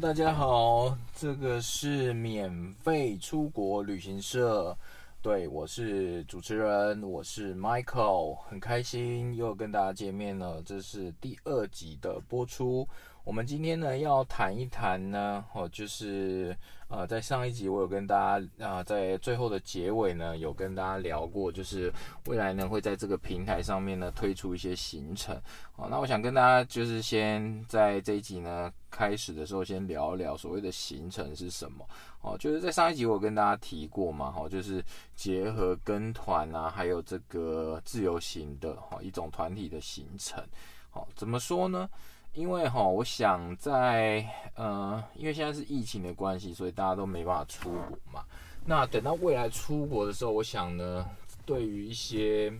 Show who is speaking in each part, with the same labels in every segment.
Speaker 1: 大家好，这个是免费出国旅行社，对我是主持人，我是 Michael，很开心又跟大家见面了，这是第二集的播出。我们今天呢要谈一谈呢，哦，就是呃，在上一集我有跟大家啊，在最后的结尾呢，有跟大家聊过，就是未来呢会在这个平台上面呢推出一些行程。哦，那我想跟大家就是先在这一集呢开始的时候，先聊一聊所谓的行程是什么。哦，就是在上一集我跟大家提过嘛，哈，就是结合跟团啊，还有这个自由行的哈一种团体的行程。好，怎么说呢？因为哈，我想在呃，因为现在是疫情的关系，所以大家都没办法出国嘛。那等到未来出国的时候，我想呢，对于一些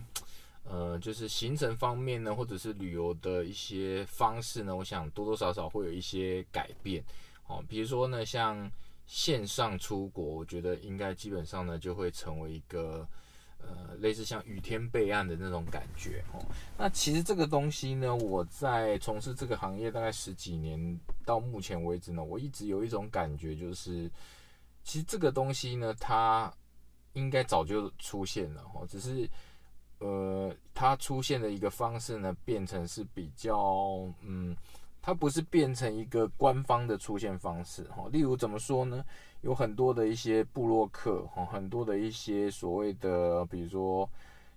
Speaker 1: 呃，就是行程方面呢，或者是旅游的一些方式呢，我想多多少少会有一些改变。哦，比如说呢，像线上出国，我觉得应该基本上呢，就会成为一个。呃，类似像雨天备案的那种感觉哦。那其实这个东西呢，我在从事这个行业大概十几年，到目前为止呢，我一直有一种感觉，就是其实这个东西呢，它应该早就出现了哦，只是呃，它出现的一个方式呢，变成是比较嗯。它不是变成一个官方的出现方式哈，例如怎么说呢？有很多的一些部落客哈，很多的一些所谓的，比如说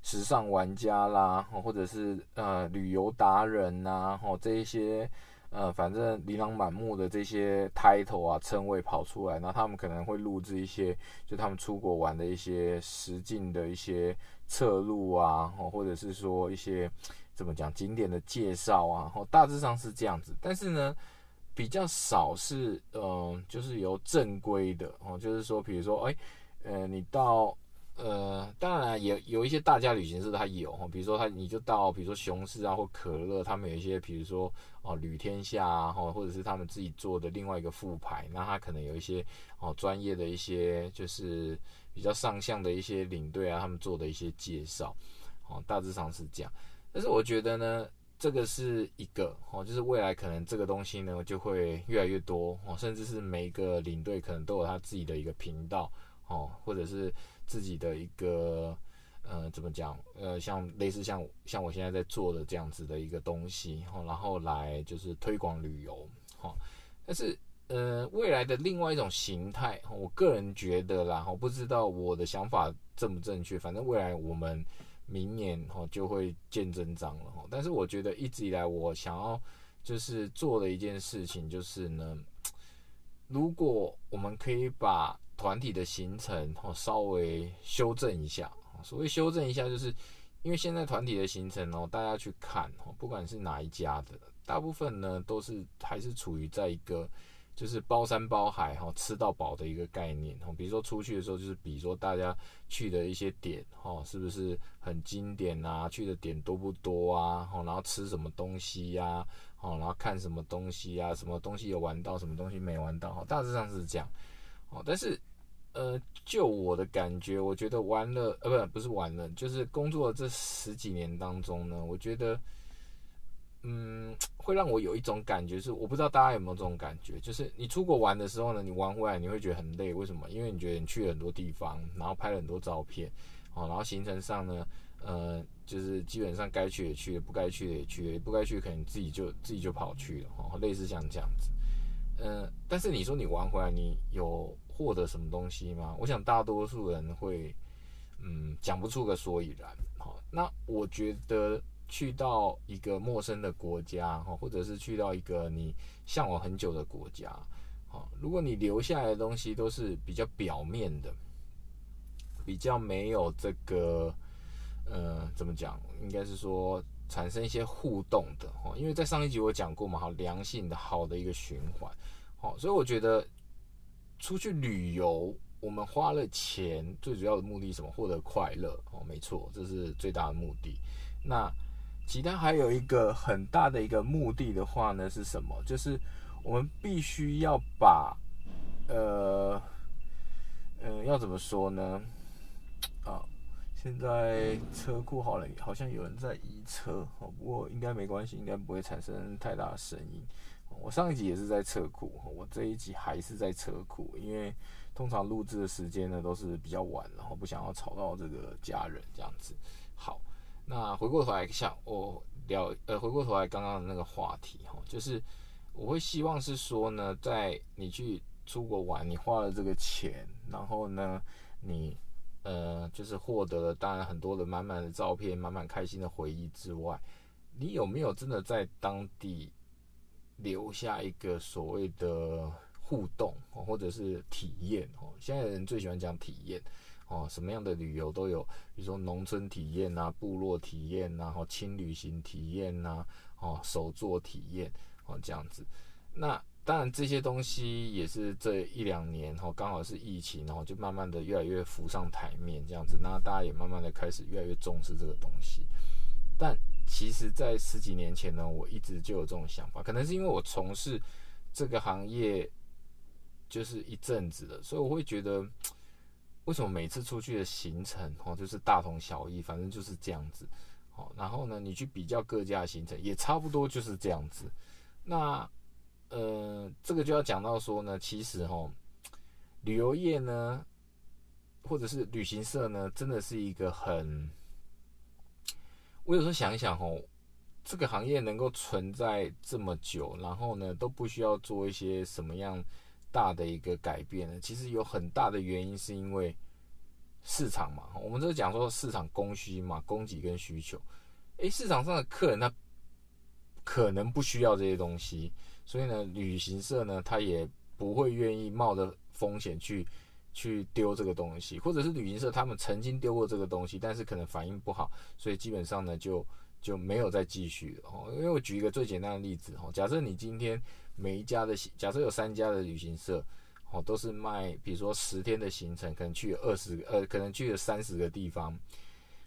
Speaker 1: 时尚玩家啦，或者是呃旅游达人呐，哈这一些呃反正琳琅满目的这些 title 啊称谓跑出来，那他们可能会录制一些就他们出国玩的一些实境的一些侧录啊，或者是说一些。怎么讲景点的介绍啊？哦，大致上是这样子，但是呢，比较少是呃，就是由正规的哦，就是说，比如说，哎，呃，你到呃，当然也有一些大家旅行社它有哈，比如说它你就到，比如说熊市啊或可乐，他们有一些，比如说哦，旅天下啊，或或者是他们自己做的另外一个副牌，那他可能有一些哦专业的一些，就是比较上相的一些领队啊，他们做的一些介绍，哦，大致上是这样。但是我觉得呢，这个是一个哦，就是未来可能这个东西呢就会越来越多哦，甚至是每一个领队可能都有他自己的一个频道哦，或者是自己的一个呃怎么讲呃，像类似像像我现在在做的这样子的一个东西哦，然后来就是推广旅游哦。但是呃，未来的另外一种形态，我个人觉得啦，我不知道我的想法正不正确，反正未来我们。明年哈就会见真章了哈，但是我觉得一直以来我想要就是做的一件事情就是呢，如果我们可以把团体的行程哈稍微修正一下，所谓修正一下，就是因为现在团体的行程哦，大家去看哈，不管是哪一家的，大部分呢都是还是处于在一个。就是包山包海哈，吃到饱的一个概念哈。比如说出去的时候，就是比如说大家去的一些点哈，是不是很经典啊？去的点多不多啊？然后吃什么东西呀？哦，然后看什么东西呀？什么东西有玩到，什么东西没玩到？哈，大致上是这样。哦，但是呃，就我的感觉，我觉得玩了呃，不不是玩了，就是工作这十几年当中呢，我觉得。嗯，会让我有一种感觉，是我不知道大家有没有这种感觉，就是你出国玩的时候呢，你玩回来你会觉得很累，为什么？因为你觉得你去了很多地方，然后拍了很多照片，哦，然后行程上呢，呃，就是基本上该去也去了，不该去的也去了，不该去可能自己就自己就跑去了，哦，类似像这样子。嗯，但是你说你玩回来，你有获得什么东西吗？我想大多数人会，嗯，讲不出个所以然。好，那我觉得。去到一个陌生的国家，哈，或者是去到一个你向往很久的国家，好，如果你留下来的东西都是比较表面的，比较没有这个，呃，怎么讲？应该是说产生一些互动的，哈，因为在上一集我讲过嘛，好，良性的好的一个循环，好，所以我觉得出去旅游，我们花了钱，最主要的目的是什么？获得快乐，哦，没错，这是最大的目的。那其他还有一个很大的一个目的的话呢，是什么？就是我们必须要把，呃，嗯，要怎么说呢？啊，现在车库好了，好像有人在移车，哦，不过应该没关系，应该不会产生太大的声音。我上一集也是在车库，我这一集还是在车库，因为通常录制的时间呢都是比较晚，然后不想要吵到这个家人这样子。好，那回过头来想，我聊呃，回过头来刚刚的那个话题哈，就是我会希望是说呢，在你去出国玩，你花了这个钱，然后呢，你呃就是获得了当然很多的满满的照片、满满开心的回忆之外，你有没有真的在当地？留下一个所谓的互动或者是体验哦。现在人最喜欢讲体验哦，什么样的旅游都有，比如说农村体验呐、部落体验呐、后轻旅行体验呐、哦手作体验哦这样子。那当然这些东西也是这一两年哦，刚好是疫情，然后就慢慢的越来越浮上台面这样子。那大家也慢慢的开始越来越重视这个东西，但。其实，在十几年前呢，我一直就有这种想法，可能是因为我从事这个行业就是一阵子了，所以我会觉得，为什么每次出去的行程哦，就是大同小异，反正就是这样子，哦，然后呢，你去比较各家的行程，也差不多就是这样子。那呃，这个就要讲到说呢，其实哈，旅游业呢，或者是旅行社呢，真的是一个很。我有时候想一想哦，这个行业能够存在这么久，然后呢都不需要做一些什么样大的一个改变呢？其实有很大的原因是因为市场嘛。我们这讲说市场供需嘛，供给跟需求。诶，市场上的客人他可能不需要这些东西，所以呢，旅行社呢他也不会愿意冒着风险去。去丢这个东西，或者是旅行社他们曾经丢过这个东西，但是可能反应不好，所以基本上呢就就没有再继续了哦。因为我举一个最简单的例子哦，假设你今天每一家的，假设有三家的旅行社哦，都是卖，比如说十天的行程，可能去二十个，呃，可能去了三十个地方，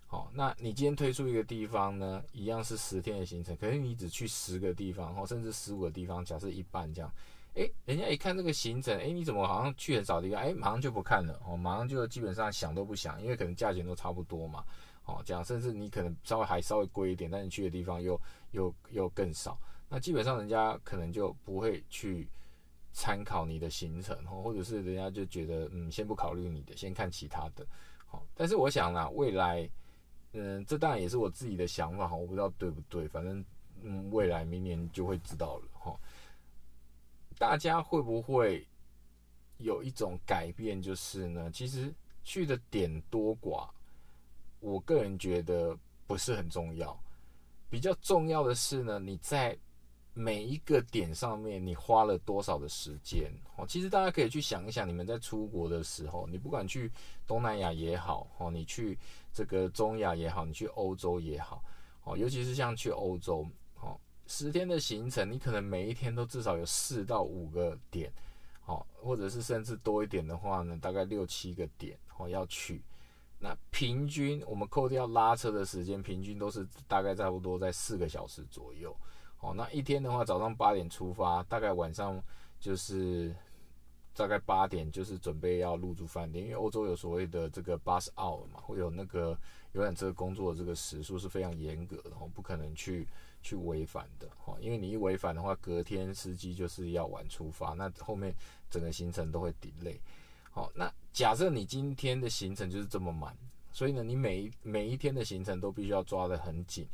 Speaker 1: 好，那你今天推出一个地方呢，一样是十天的行程，可是你只去十个地方，哦，甚至十五个地方，假设一半这样。哎，人家一看这个行程，哎，你怎么好像去很少地方？哎，马上就不看了，哦，马上就基本上想都不想，因为可能价钱都差不多嘛，哦，这样，甚至你可能稍微还稍微贵一点，但你去的地方又又又更少，那基本上人家可能就不会去参考你的行程，或者是人家就觉得，嗯，先不考虑你的，先看其他的，好，但是我想呢，未来，嗯，这当然也是我自己的想法，哈，我不知道对不对，反正，嗯，未来明年就会知道了，哈。大家会不会有一种改变？就是呢，其实去的点多寡，我个人觉得不是很重要。比较重要的是呢，你在每一个点上面，你花了多少的时间？哦，其实大家可以去想一想，你们在出国的时候，你不管去东南亚也好，哦，你去这个中亚也好，你去欧洲也好，哦，尤其是像去欧洲。哦十天的行程，你可能每一天都至少有四到五个点，哦，或者是甚至多一点的话呢，大概六七个点，哦要去。那平均我们扣掉拉车的时间，平均都是大概差不多在四个小时左右。哦，那一天的话，早上八点出发，大概晚上就是大概八点就是准备要入住饭店，因为欧洲有所谓的这个 bus hour 嘛，会有那个游览车工作的这个时数是非常严格的，哦，不可能去。去违反的哈，因为你一违反的话，隔天司机就是要晚出发，那后面整个行程都会 delay。好，那假设你今天的行程就是这么满，所以呢，你每一每一天的行程都必须要抓得很紧。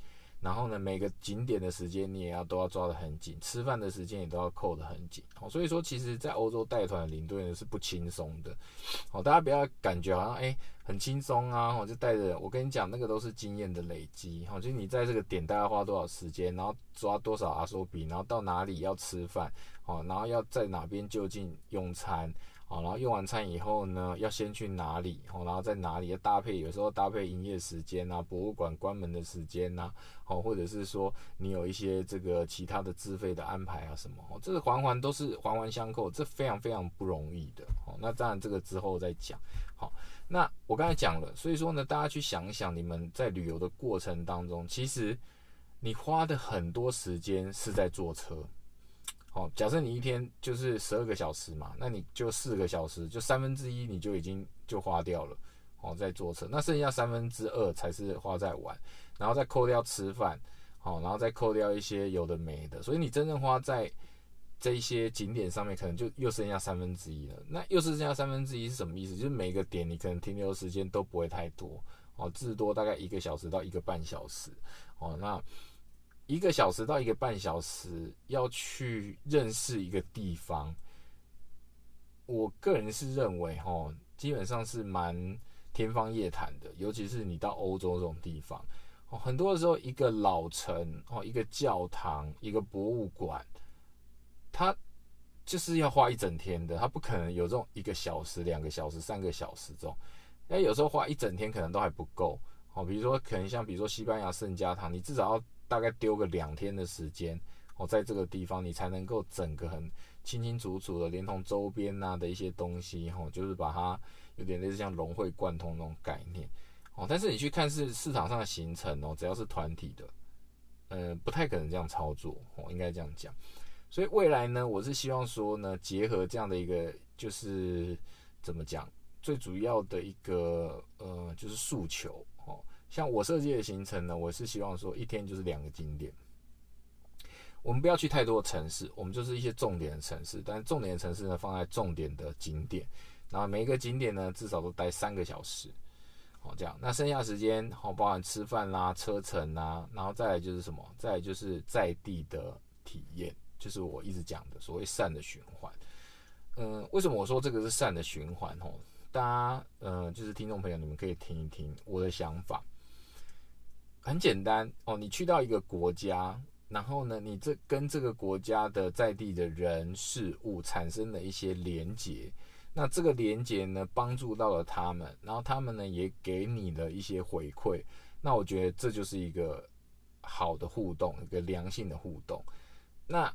Speaker 1: 然后呢，每个景点的时间你也要都要抓得很紧，吃饭的时间也都要扣得很紧。好，所以说其实，在欧洲带团领队呢是不轻松的。好，大家不要感觉好像哎很轻松啊，我就带着。我跟你讲，那个都是经验的累积。好，就是你在这个点大概花多少时间，然后抓多少阿索比，然后到哪里要吃饭，好，然后要在哪边就近用餐。好，然后用完餐以后呢，要先去哪里？好，然后在哪里要搭配？有时候搭配营业时间啊，博物馆关门的时间呐，好，或者是说你有一些这个其他的自费的安排啊什么？哦，这个环环都是环环相扣，这非常非常不容易的。好，那当然这个之后再讲。好，那我刚才讲了，所以说呢，大家去想一想，你们在旅游的过程当中，其实你花的很多时间是在坐车。好，假设你一天就是十二个小时嘛，那你就四个小时，就三分之一你就已经就花掉了。哦，在坐车，那剩下三分之二才是花在玩，然后再扣掉吃饭，好，然后再扣掉一些有的没的，所以你真正花在这一些景点上面可能就又剩下三分之一了。那又是剩下三分之一是什么意思？就是每个点你可能停留时间都不会太多哦，至多大概一个小时到一个半小时哦。那一个小时到一个半小时要去认识一个地方，我个人是认为哈，基本上是蛮天方夜谭的，尤其是你到欧洲这种地方哦，很多的时候一个老城哦，一个教堂，一个博物馆。他就是要花一整天的，他不可能有这种一个小时、两个小时、三个小时这种。哎，有时候花一整天可能都还不够。哦，比如说可能像比如说西班牙圣家堂，你至少要大概丢个两天的时间哦，在这个地方你才能够整个很清清楚楚的，连同周边呐的一些东西，哦，就是把它有点类似像融会贯通那种概念。哦，但是你去看是市场上的行程哦，只要是团体的，呃，不太可能这样操作哦，应该这样讲。所以未来呢，我是希望说呢，结合这样的一个，就是怎么讲，最主要的一个呃，就是诉求。像我设计的行程呢，我是希望说一天就是两个景点，我们不要去太多的城市，我们就是一些重点的城市，但是重点的城市呢放在重点的景点，然后每一个景点呢至少都待三个小时，好这样，那剩下时间哦，包含吃饭啦、车程啦，然后再来就是什么，再来就是在地的体验。就是我一直讲的所谓善的循环，嗯，为什么我说这个是善的循环？吼，大家，嗯，就是听众朋友，你们可以听一听我的想法。很简单哦，你去到一个国家，然后呢，你这跟这个国家的在地的人事物产生了一些连结，那这个连结呢，帮助到了他们，然后他们呢也给你了一些回馈，那我觉得这就是一个好的互动，一个良性的互动，那。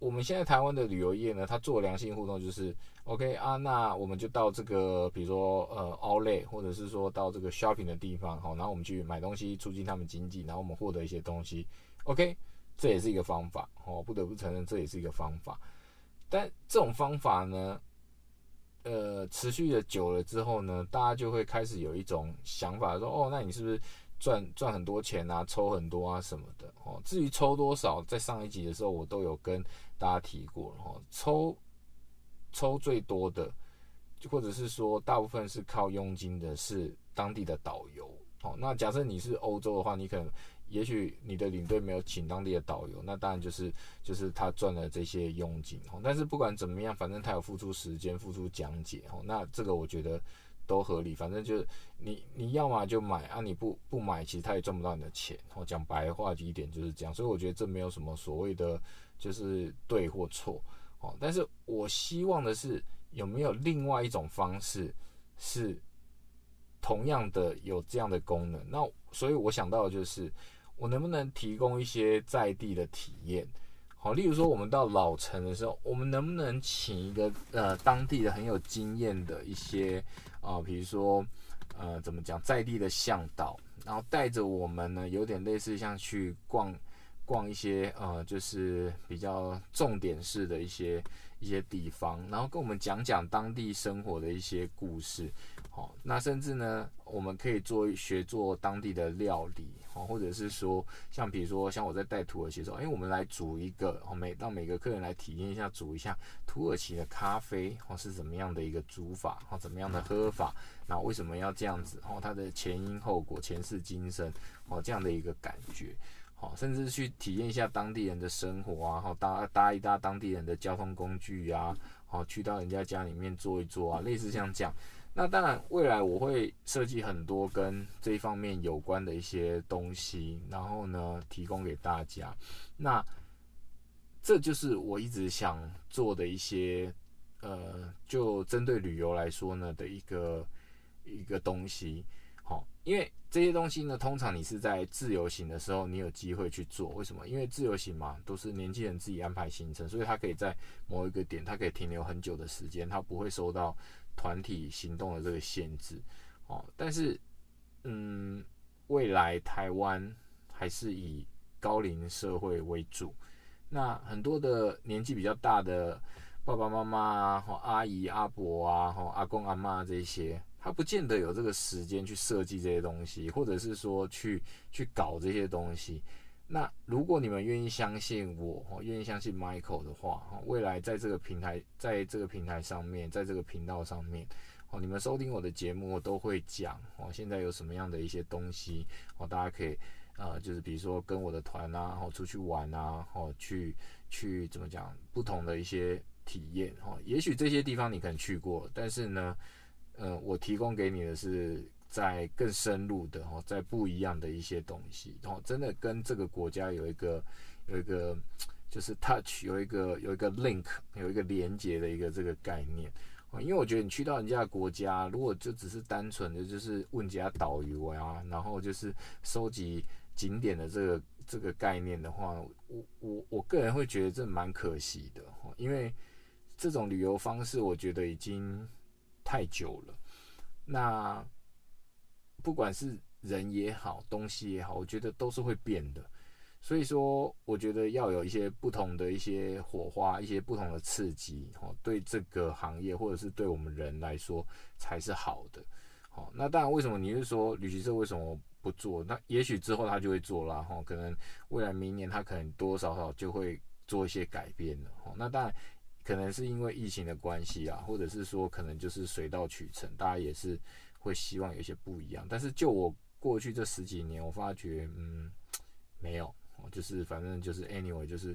Speaker 1: 我们现在台湾的旅游业呢，它做良性互动就是 OK 啊，那我们就到这个，比如说呃，Outlet，或者是说到这个 shopping 的地方，好，然后我们去买东西，促进他们经济，然后我们获得一些东西，OK，这也是一个方法，哦，不得不承认这也是一个方法。但这种方法呢，呃，持续的久了之后呢，大家就会开始有一种想法，说哦，那你是不是？赚赚很多钱啊，抽很多啊什么的哦。至于抽多少，在上一集的时候我都有跟大家提过了哈。抽抽最多的，或者是说大部分是靠佣金的，是当地的导游哦。那假设你是欧洲的话，你可能也许你的领队没有请当地的导游，那当然就是就是他赚了这些佣金哦。但是不管怎么样，反正他有付出时间、付出讲解哦。那这个我觉得。都合理，反正就是你你要么就买啊，你不不买，其实他也赚不到你的钱。我讲白话一点就是这样，所以我觉得这没有什么所谓的就是对或错哦。但是我希望的是有没有另外一种方式是同样的有这样的功能？那所以我想到的就是我能不能提供一些在地的体验？好，例如说我们到老城的时候，我们能不能请一个呃当地的很有经验的一些。啊，比如说，呃，怎么讲，在地的向导，然后带着我们呢，有点类似像去逛逛一些呃，就是比较重点式的一些一些地方，然后跟我们讲讲当地生活的一些故事。好，那甚至呢，我们可以做学做当地的料理，好，或者是说，像比如说，像我在带土耳其的时候，哎，我们来煮一个，每让每个客人来体验一下，煮一下土耳其的咖啡，或是怎么样的一个煮法，或怎么样的喝法，那为什么要这样子？哦，它的前因后果、前世今生，哦，这样的一个感觉，甚至去体验一下当地人的生活啊，好搭搭一搭当地人的交通工具啊，好，去到人家家里面坐一坐啊，类似像这样。那当然，未来我会设计很多跟这一方面有关的一些东西，然后呢，提供给大家。那这就是我一直想做的一些，呃，就针对旅游来说呢的一个一个东西。好，因为这些东西呢，通常你是在自由行的时候，你有机会去做。为什么？因为自由行嘛，都是年轻人自己安排行程，所以他可以在某一个点，他可以停留很久的时间，他不会受到。团体行动的这个限制，哦，但是，嗯，未来台湾还是以高龄社会为主，那很多的年纪比较大的爸爸妈妈啊，或阿姨阿伯啊，或阿公阿妈这些，他不见得有这个时间去设计这些东西，或者是说去去搞这些东西。那如果你们愿意相信我，哦，愿意相信 Michael 的话，未来在这个平台，在这个平台上面，在这个频道上面，哦，你们收听我的节目，我都会讲，哦，现在有什么样的一些东西，哦，大家可以，呃，就是比如说跟我的团啊，然后出去玩啊，哦，去去怎么讲，不同的一些体验，哈，也许这些地方你可能去过，但是呢，呃，我提供给你的是。在更深入的哦，在不一样的一些东西哦，真的跟这个国家有一个有一个就是 touch，有一个有一个 link，有一个连接的一个这个概念。因为我觉得你去到人家的国家，如果就只是单纯的就是问人家导游啊，然后就是收集景点的这个这个概念的话，我我我个人会觉得这蛮可惜的，因为这种旅游方式我觉得已经太久了，那。不管是人也好，东西也好，我觉得都是会变的。所以说，我觉得要有一些不同的一些火花，一些不同的刺激，哦，对这个行业或者是对我们人来说才是好的。好，那当然，为什么你是说旅行社为什么不做？那也许之后他就会做啦，哈，可能未来明年他可能多多少少就会做一些改变了。哦，那当然可能是因为疫情的关系啊，或者是说可能就是水到渠成，大家也是。会希望有一些不一样，但是就我过去这十几年，我发觉，嗯，没有，就是反正就是 anyway，就是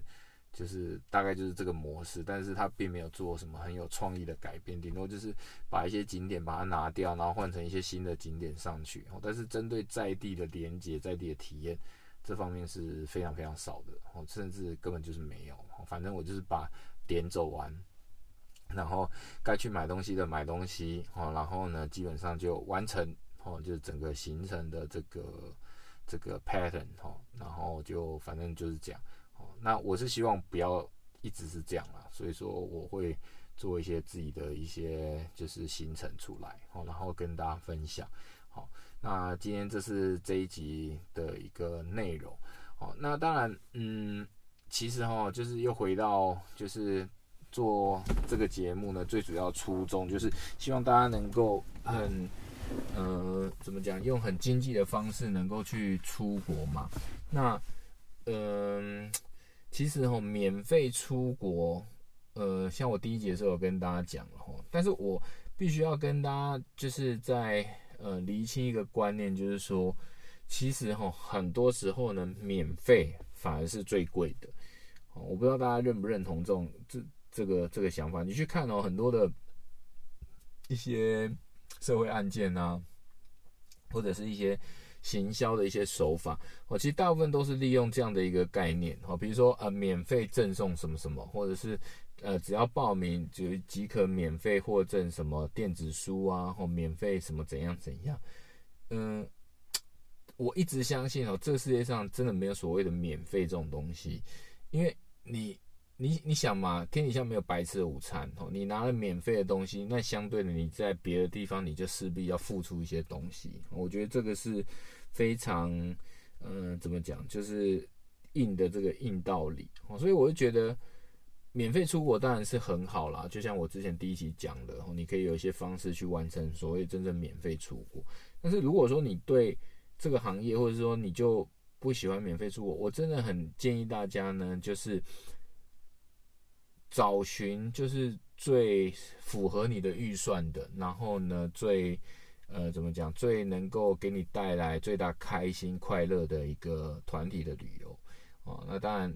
Speaker 1: 就是大概就是这个模式，但是他并没有做什么很有创意的改变，顶多就是把一些景点把它拿掉，然后换成一些新的景点上去，但是针对在地的连接、在地的体验这方面是非常非常少的，哦，甚至根本就是没有，反正我就是把点走完。然后该去买东西的买东西哦，然后呢，基本上就完成哦，就是整个行程的这个这个 pattern 哦，然后就反正就是这样哦。那我是希望不要一直是这样啦，所以说我会做一些自己的一些就是行程出来哦，然后跟大家分享。好，那今天这是这一集的一个内容哦。那当然，嗯，其实哈，就是又回到就是。做这个节目呢，最主要初衷就是希望大家能够很，呃，怎么讲，用很经济的方式能够去出国嘛。那，嗯，其实哈，免费出国，呃，像我第一节的时候有跟大家讲了哈，但是我必须要跟大家就是在呃厘清一个观念，就是说，其实哈，很多时候呢，免费反而是最贵的。我不知道大家认不认同这种这。这个这个想法，你去看哦，很多的一些社会案件啊，或者是一些行销的一些手法，哦，其实大部分都是利用这样的一个概念，哦，比如说呃，免费赠送什么什么，或者是呃，只要报名就即可免费获赠什么电子书啊，或免费什么怎样怎样，嗯，我一直相信哦，这个世界上真的没有所谓的免费这种东西，因为你。你你想嘛，天底下没有白吃的午餐哦。你拿了免费的东西，那相对的你在别的地方你就势必要付出一些东西。我觉得这个是非常，嗯，怎么讲，就是硬的这个硬道理哦。所以我就觉得免费出国当然是很好啦。就像我之前第一期讲的，你可以有一些方式去完成所谓真正免费出国。但是如果说你对这个行业，或者说你就不喜欢免费出国，我真的很建议大家呢，就是。找寻就是最符合你的预算的，然后呢，最呃怎么讲，最能够给你带来最大开心快乐的一个团体的旅游哦。那当然，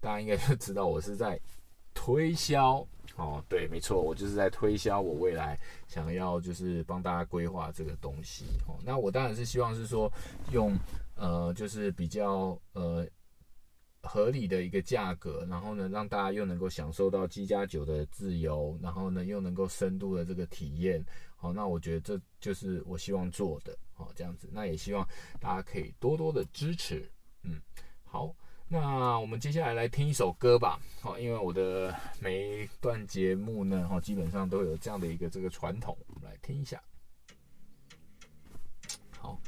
Speaker 1: 大家应该就知道我是在推销哦。对，没错，我就是在推销我未来想要就是帮大家规划这个东西哦。那我当然是希望是说用呃就是比较呃。合理的一个价格，然后呢，让大家又能够享受到机加酒的自由，然后呢，又能够深度的这个体验，好，那我觉得这就是我希望做的，好，这样子，那也希望大家可以多多的支持，嗯，好，那我们接下来来听一首歌吧，好，因为我的每一段节目呢，哈，基本上都有这样的一个这个传统，我们来听一下，好，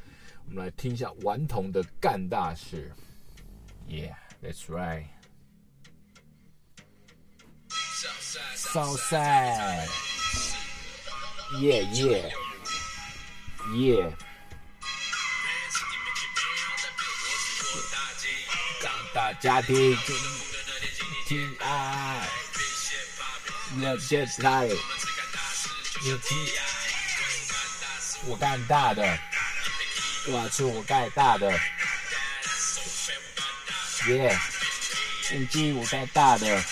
Speaker 1: 我们来听一下顽童的干大事，Yeah。That's right. Southside. Yeah, yeah. Yeah. 大家庭，T I，热血台，有 T I，我干大的，我出我盖大的，耶，我盖大的。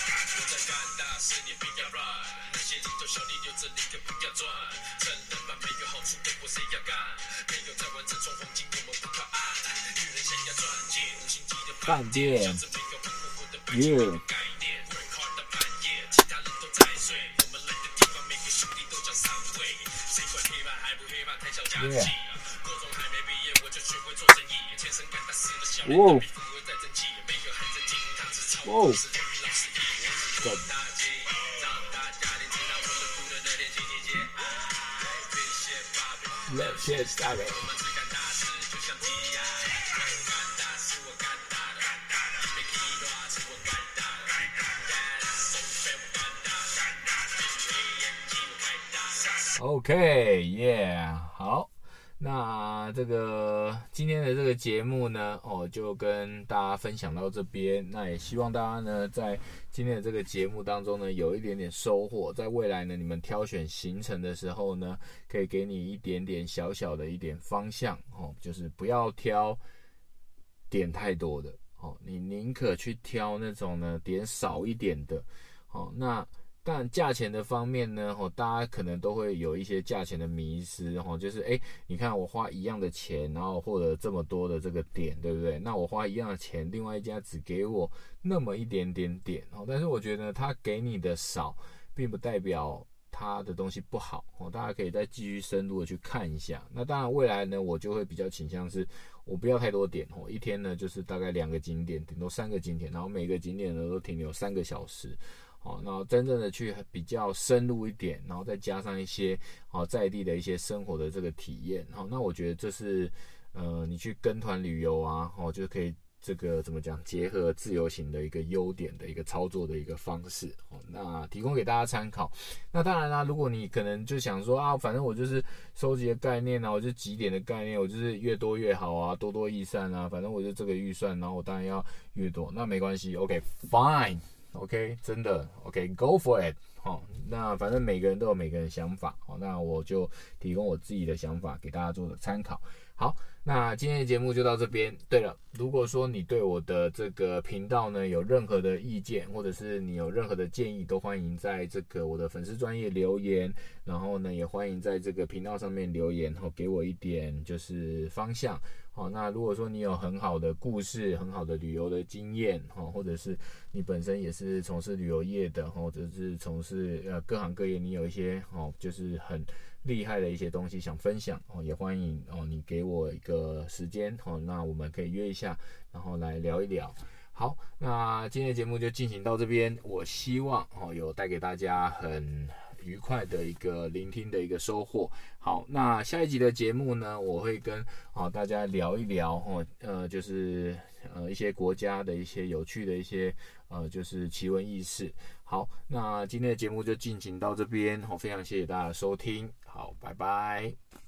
Speaker 1: 饭店。Yeah。哦。哦。Let's get started. OK，Yeah，好，那这个今天的这个节目呢，哦，就跟大家分享到这边。那也希望大家呢，在今天的这个节目当中呢，有一点点收获。在未来呢，你们挑选行程的时候呢，可以给你一点点小小的一点方向哦，就是不要挑点太多的哦，你宁可去挑那种呢点少一点的哦，那。但价钱的方面呢，哦，大家可能都会有一些价钱的迷失，哦，就是哎，你看我花一样的钱，然后获得这么多的这个点，对不对？那我花一样的钱，另外一家只给我那么一点点点，哦，但是我觉得他给你的少，并不代表他的东西不好，哦，大家可以再继续深入的去看一下。那当然未来呢，我就会比较倾向是，我不要太多点，哦，一天呢就是大概两个景点，顶多三个景点，然后每个景点呢都停留三个小时。哦，然后真正的去比较深入一点，然后再加上一些哦在地的一些生活的这个体验，哦，那我觉得这是呃你去跟团旅游啊，哦就可以这个怎么讲结合自由行的一个优点的一个操作的一个方式，哦，那提供给大家参考。那当然啦，如果你可能就想说啊，反正我就是收集的概念啊，我就几点的概念，我就是越多越好啊，多多益善啊，反正我就这个预算，然后我当然要越多，那没关系，OK，Fine。OK，真的 OK，Go for it，好，那反正每个人都有每个人想法，好，那我就提供我自己的想法给大家做个参考。好，那今天的节目就到这边。对了，如果说你对我的这个频道呢有任何的意见，或者是你有任何的建议，都欢迎在这个我的粉丝专业留言，然后呢也欢迎在这个频道上面留言，然后给我一点就是方向。好，那如果说你有很好的故事、很好的旅游的经验，哈，或者是你本身也是从事旅游业的，或者是从事呃各行各业，你有一些哦，就是很厉害的一些东西想分享哦，也欢迎哦，你给我一个时间哦，那我们可以约一下，然后来聊一聊。好，那今天的节目就进行到这边，我希望哦有带给大家很。愉快的一个聆听的一个收获。好，那下一集的节目呢，我会跟啊大家聊一聊哦，呃，就是呃一些国家的一些有趣的一些呃就是奇闻异事。好，那今天的节目就进行到这边，好，非常谢谢大家的收听，好，拜拜。